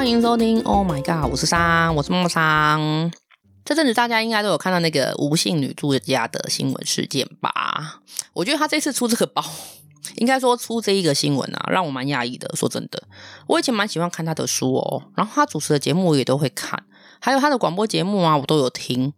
欢迎收听。Oh my god，我是桑，我是默默桑。这阵子大家应该都有看到那个吴姓女作家的新闻事件吧？我觉得她这次出这个包，应该说出这一个新闻啊，让我蛮讶异的。说真的，我以前蛮喜欢看她的书哦，然后她主持的节目我也都会看，还有她的广播节目啊，我都有听。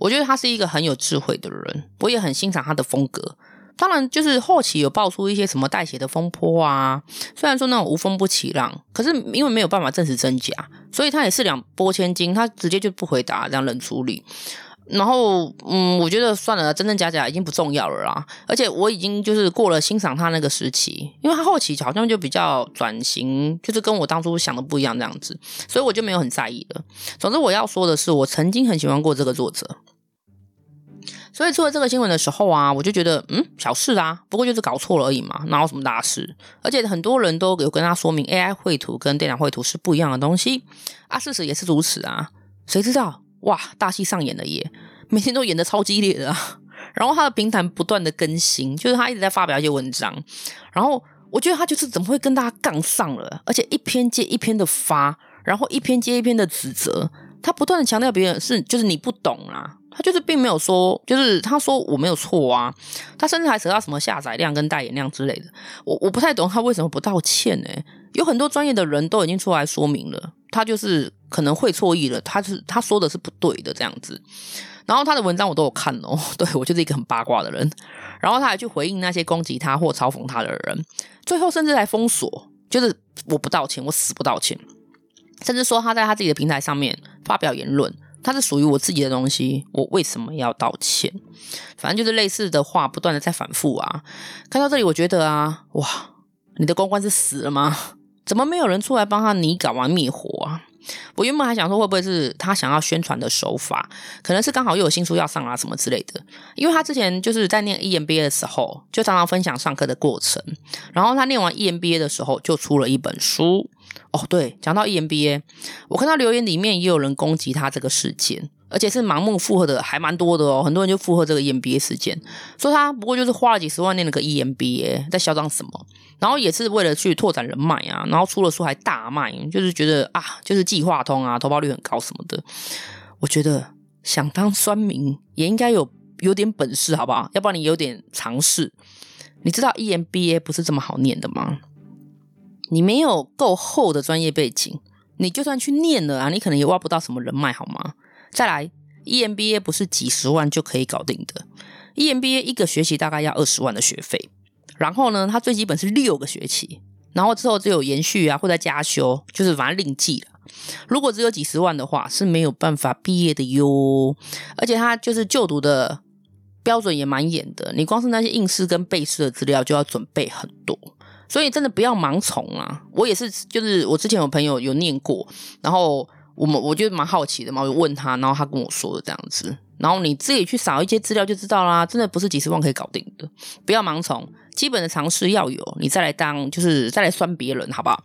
我觉得她是一个很有智慧的人，我也很欣赏她的风格。当然，就是后期有爆出一些什么带血的风波啊，虽然说那种无风不起浪，可是因为没有办法证实真假，所以他也是两拨千斤，他直接就不回答，这样冷处理。然后，嗯，我觉得算了，真真假假已经不重要了啦。而且我已经就是过了欣赏他那个时期，因为他后期好像就比较转型，就是跟我当初想的不一样这样子，所以我就没有很在意了。总之，我要说的是，我曾经很喜欢过这个作者。所以出了这个新闻的时候啊，我就觉得，嗯，小事啊，不过就是搞错了而已嘛，哪有什么大事？而且很多人都有跟他说明，AI 绘图跟电脑绘图是不一样的东西啊，事实也是如此啊。谁知道哇，大戏上演了耶，每天都演得超激烈的啊。然后他的平台不断的更新，就是他一直在发表一些文章。然后我觉得他就是怎么会跟大家杠上了，而且一篇接一篇的发，然后一篇接一篇的指责，他不断的强调别人是就是你不懂啊。他就是并没有说，就是他说我没有错啊，他甚至还扯到什么下载量跟代言量之类的，我我不太懂他为什么不道歉呢？有很多专业的人都已经出来说明了，他就是可能会错意了，他是他说的是不对的这样子。然后他的文章我都有看哦，对，我就是一个很八卦的人。然后他还去回应那些攻击他或嘲讽他的人，最后甚至还封锁，就是我不道歉，我死不道歉，甚至说他在他自己的平台上面发表言论。它是属于我自己的东西，我为什么要道歉？反正就是类似的话不断的在反复啊。看到这里，我觉得啊，哇，你的公关是死了吗？怎么没有人出来帮他拟稿完灭火啊？我原本还想说会不会是他想要宣传的手法，可能是刚好又有新书要上啊什么之类的。因为他之前就是在念 EMBA 的时候，就常常分享上课的过程，然后他念完 EMBA 的时候就出了一本书。哦，对，讲到 EMBA，我看到留言里面也有人攻击他这个事件，而且是盲目附和的，还蛮多的哦。很多人就附和这个 EMBA 事件，说他不过就是花了几十万念了个 EMBA，在嚣张什么？然后也是为了去拓展人脉啊，然后出了书还大卖，就是觉得啊，就是计划通啊，投报率很高什么的。我觉得想当酸民也应该有有点本事，好不好？要不然你有点常识。你知道 EMBA 不是这么好念的吗？你没有够厚的专业背景，你就算去念了啊，你可能也挖不到什么人脉，好吗？再来，EMBA 不是几十万就可以搞定的，EMBA 一个学期大概要二十万的学费，然后呢，它最基本是六个学期，然后之后只有延续啊，或者加修，就是反正另计了。如果只有几十万的话，是没有办法毕业的哟，而且它就是就读的标准也蛮严的，你光是那些应试跟背试的资料就要准备很多。所以真的不要盲从啊！我也是，就是我之前有朋友有念过，然后我们我就蛮好奇的嘛，我就问他，然后他跟我说的这样子，然后你自己去扫一些资料就知道啦，真的不是几十万可以搞定的，不要盲从，基本的常识要有，你再来当就是再来酸别人，好不好？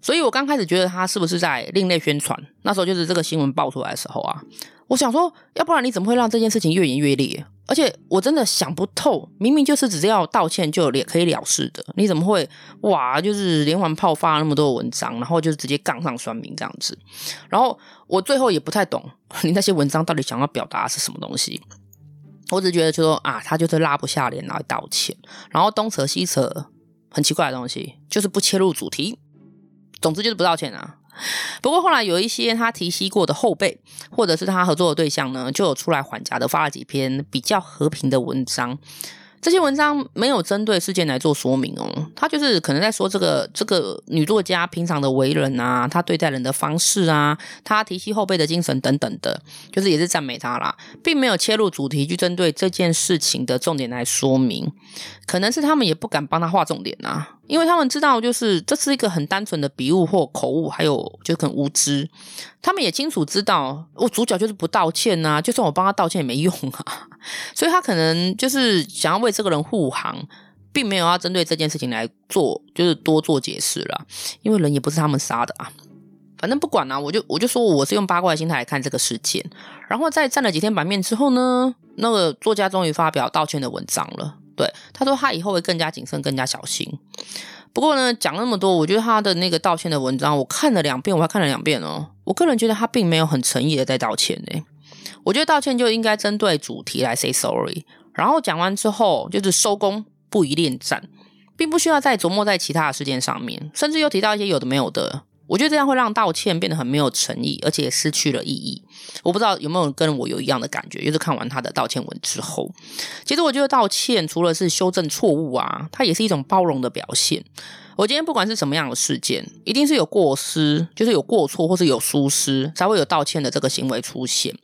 所以我刚开始觉得他是不是在另类宣传，那时候就是这个新闻爆出来的时候啊，我想说，要不然你怎么会让这件事情越演越烈？而且我真的想不透，明明就是只要道歉就可以了事的，你怎么会哇？就是连环炮发了那么多文章，然后就是直接杠上酸民这样子。然后我最后也不太懂 你那些文章到底想要表达是什么东西。我只觉得就说啊，他就是拉不下脸来道歉，然后东扯西扯很奇怪的东西，就是不切入主题。总之就是不道歉啊。不过后来有一些他提携过的后辈，或者是他合作的对象呢，就有出来缓颊的发了几篇比较和平的文章。这些文章没有针对事件来做说明哦，他就是可能在说这个这个女作家平常的为人啊，她对待人的方式啊，她提携后辈的精神等等的，就是也是赞美她啦，并没有切入主题去针对这件事情的重点来说明，可能是他们也不敢帮她画重点啊。因为他们知道，就是这是一个很单纯的笔误或口误，还有就很无知。他们也清楚知道，我主角就是不道歉呐、啊，就算我帮他道歉也没用啊。所以他可能就是想要为这个人护航，并没有要针对这件事情来做，就是多做解释了。因为人也不是他们杀的啊。反正不管啊，我就我就说我是用八卦的心态来看这个事件。然后在站了几天版面之后呢，那个作家终于发表道歉的文章了。对，他说他以后会更加谨慎，更加小心。不过呢，讲那么多，我觉得他的那个道歉的文章，我看了两遍，我还看了两遍哦。我个人觉得他并没有很诚意的在道歉呢。我觉得道歉就应该针对主题来 say sorry，然后讲完之后就是收工，不宜恋战，并不需要再琢磨在其他的事件上面，甚至又提到一些有的没有的。我觉得这样会让道歉变得很没有诚意，而且失去了意义。我不知道有没有跟我有一样的感觉，就是看完他的道歉文之后，其实我觉得道歉除了是修正错误啊，它也是一种包容的表现。我今天不管是什么样的事件，一定是有过失，就是有过错或是有疏失，才会有道歉的这个行为出现。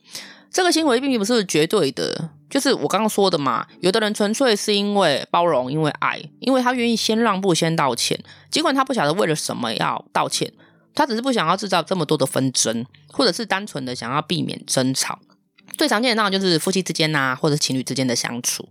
这个行为并不是绝对的，就是我刚刚说的嘛。有的人纯粹是因为包容，因为爱，因为他愿意先让步，先道歉，尽管他不晓得为了什么要道歉。他只是不想要制造这么多的纷争，或者是单纯的想要避免争吵。最常见的那种就是夫妻之间呐、或者情侣之间的相处。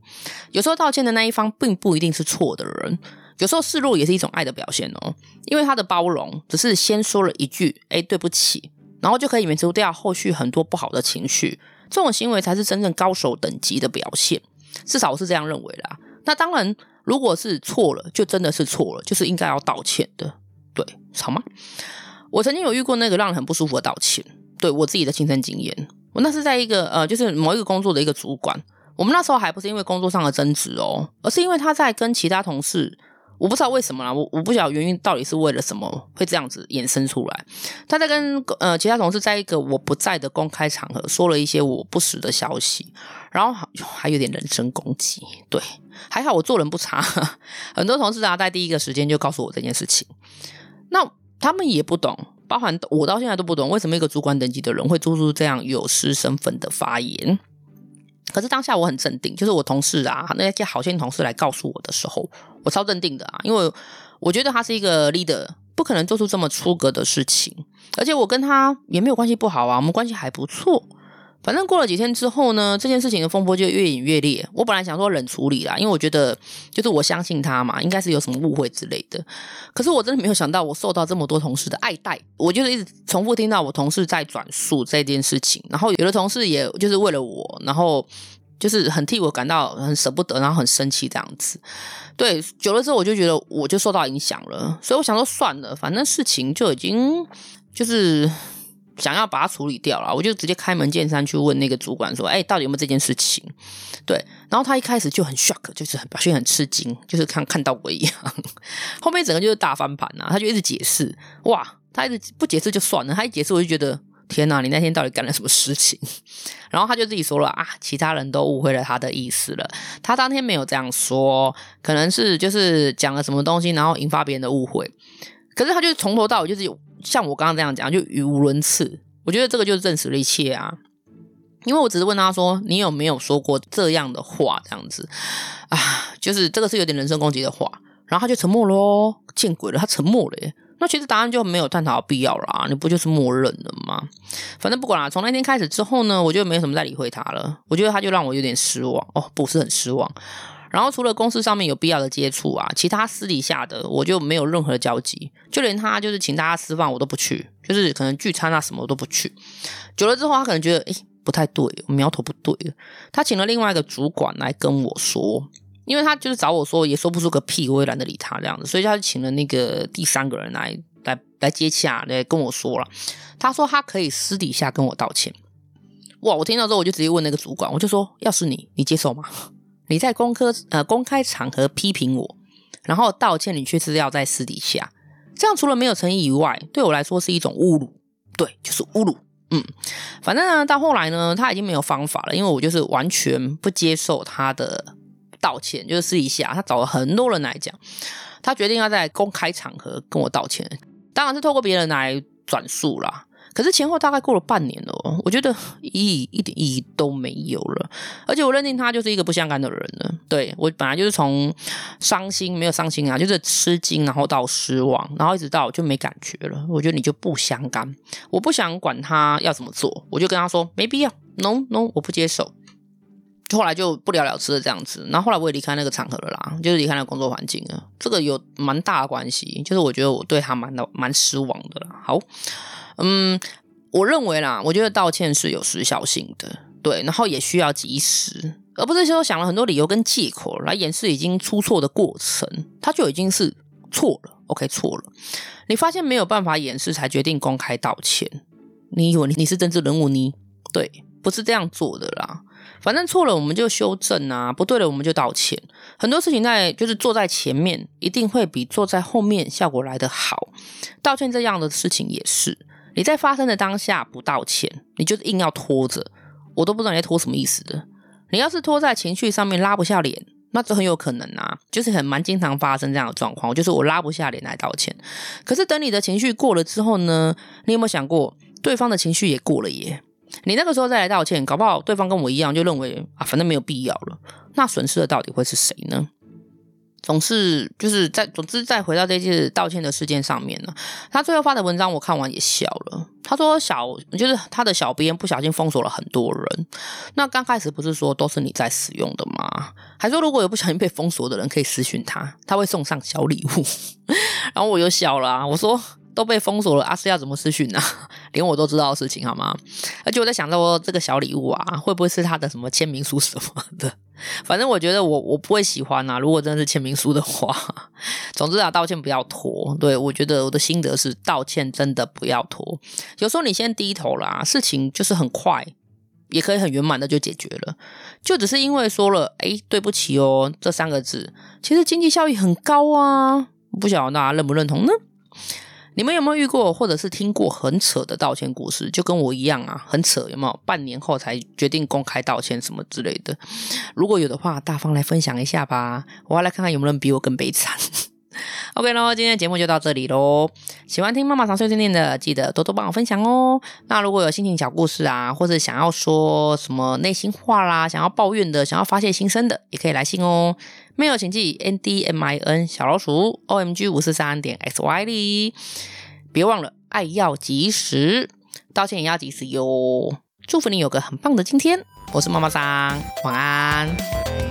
有时候道歉的那一方并不一定是错的人，有时候示弱也是一种爱的表现哦。因为他的包容只是先说了一句“哎，对不起”，然后就可以免除掉后续很多不好的情绪。这种行为才是真正高手等级的表现，至少我是这样认为啦。那当然，如果是错了，就真的是错了，就是应该要道歉的。对，好吗？我曾经有遇过那个让人很不舒服的道歉，对我自己的亲身经验。我那是在一个呃，就是某一个工作的一个主管，我们那时候还不是因为工作上的争执哦，而是因为他在跟其他同事，我不知道为什么啦，我我不晓得原因到底是为了什么会这样子衍生出来。他在跟呃其他同事在一个我不在的公开场合说了一些我不实的消息，然后还有点人身攻击。对，还好我做人不差，很多同事啊在第一个时间就告诉我这件事情。那。他们也不懂，包含我到现在都不懂，为什么一个主管等级的人会做出这样有失身份的发言。可是当下我很镇定，就是我同事啊，那些好心同事来告诉我的时候，我超镇定的啊，因为我觉得他是一个 leader，不可能做出这么出格的事情，而且我跟他也没有关系不好啊，我们关系还不错。反正过了几天之后呢，这件事情的风波就越演越烈。我本来想说冷处理啦，因为我觉得就是我相信他嘛，应该是有什么误会之类的。可是我真的没有想到，我受到这么多同事的爱戴。我就是一直重复听到我同事在转述这件事情，然后有的同事也就是为了我，然后就是很替我感到很舍不得，然后很生气这样子。对，久了之后我就觉得我就受到影响了，所以我想说算了，反正事情就已经就是。想要把它处理掉了，我就直接开门见山去问那个主管说：“哎，到底有没有这件事情？”对，然后他一开始就很 shock，就是表现很吃惊，就是看看到我一样。后面整个就是大翻盘呐，他就一直解释，哇，他一直不解释就算了，他一解释我就觉得天哪，你那天到底干了什么事情？然后他就自己说了啊，其他人都误会了他的意思了，他当天没有这样说，可能是就是讲了什么东西，然后引发别人的误会。可是他就是从头到尾就是有。像我刚刚这样讲，就语无伦次。我觉得这个就是证实了一切啊，因为我只是问他说：“你有没有说过这样的话？”这样子啊，就是这个是有点人身攻击的话。然后他就沉默喽，见鬼了，他沉默了耶。那其实答案就没有探讨的必要啦，你不就是默认了吗？反正不管啦，从那天开始之后呢，我就没有什么再理会他了。我觉得他就让我有点失望哦，不是很失望。然后除了公司上面有必要的接触啊，其他私底下的我就没有任何的交集，就连他就是请大家吃饭我都不去，就是可能聚餐啊什么我都不去。久了之后，他可能觉得诶不太对，苗头不对。他请了另外一个主管来跟我说，因为他就是找我说也说不出个屁，我也懒得理他这样子，所以他就请了那个第三个人来来来接洽来跟我说了。他说他可以私底下跟我道歉。哇！我听到之后我就直接问那个主管，我就说要是你，你接受吗？你在公科呃公开场合批评我，然后道歉，你却是要在私底下，这样除了没有诚意以外，对我来说是一种侮辱，对，就是侮辱。嗯，反正呢，到后来呢，他已经没有方法了，因为我就是完全不接受他的道歉，就是私底下他找了很多人来讲，他决定要在公开场合跟我道歉，当然是透过别人来转述啦。可是前后大概过了半年了，我觉得 意义一点意义都没有了，而且我认定他就是一个不相干的人了。对，我本来就是从伤心没有伤心啊，就是吃惊，然后到失望，然后一直到就没感觉了。我觉得你就不相干，我不想管他要怎么做，我就跟他说没必要，no no，我不接受。后来就不了了之的这样子，然后后来我也离开那个场合了啦，就是离开那个工作环境了。这个有蛮大的关系，就是我觉得我对他蛮蛮失望的啦。好。嗯，我认为啦，我觉得道歉是有时效性的，对，然后也需要及时，而不是说想了很多理由跟借口来掩饰已经出错的过程，他就已经是错了，OK，错了。你发现没有办法掩饰，才决定公开道歉。你以为你是政治人物呢？对，不是这样做的啦。反正错了，我们就修正啊；不对了，我们就道歉。很多事情在就是坐在前面，一定会比坐在后面效果来得好。道歉这样的事情也是，你在发生的当下不道歉，你就是硬要拖着，我都不知道你在拖什么意思的。你要是拖在情绪上面拉不下脸，那就很有可能啊，就是很蛮经常发生这样的状况。就是我拉不下脸来道歉，可是等你的情绪过了之后呢，你有没有想过，对方的情绪也过了耶？你那个时候再来道歉，搞不好对方跟我一样，就认为啊，反正没有必要了。那损失的到底会是谁呢？总是就是在总之再回到这次道歉的事件上面呢，他最后发的文章我看完也笑了。他说小就是他的小编不小心封锁了很多人。那刚开始不是说都是你在使用的吗？还说如果有不小心被封锁的人可以私讯他，他会送上小礼物。然后我又笑了，我说。都被封锁了，阿、啊、是要怎么私讯呢？连我都知道的事情，好吗？而且我在想说，这个小礼物啊，会不会是他的什么签名书什么的？反正我觉得我我不会喜欢啊。如果真的是签名书的话，总之啊，道歉不要拖。对，我觉得我的心得是，道歉真的不要拖。有时候你先低头啦，事情就是很快，也可以很圆满的就解决了。就只是因为说了“哎，对不起哦”这三个字，其实经济效益很高啊。不晓得大家认不认同呢？你们有没有遇过，或者是听过很扯的道歉故事？就跟我一样啊，很扯，有没有？半年后才决定公开道歉什么之类的。如果有的话，大方来分享一下吧。我要来看看有没有人比我更悲惨。OK 喽，今天的节目就到这里喽。喜欢听妈妈常碎碎念的，记得多多帮我分享哦。那如果有心情小故事啊，或者想要说什么内心话啦，想要抱怨的，想要发泄心声的，也可以来信哦。没有请寄 n d m i n 小老鼠 o m g 五四三点 x y 里。别忘了，爱要及时，道歉也要及时哟。祝福你有个很棒的今天。我是妈妈桑，晚安。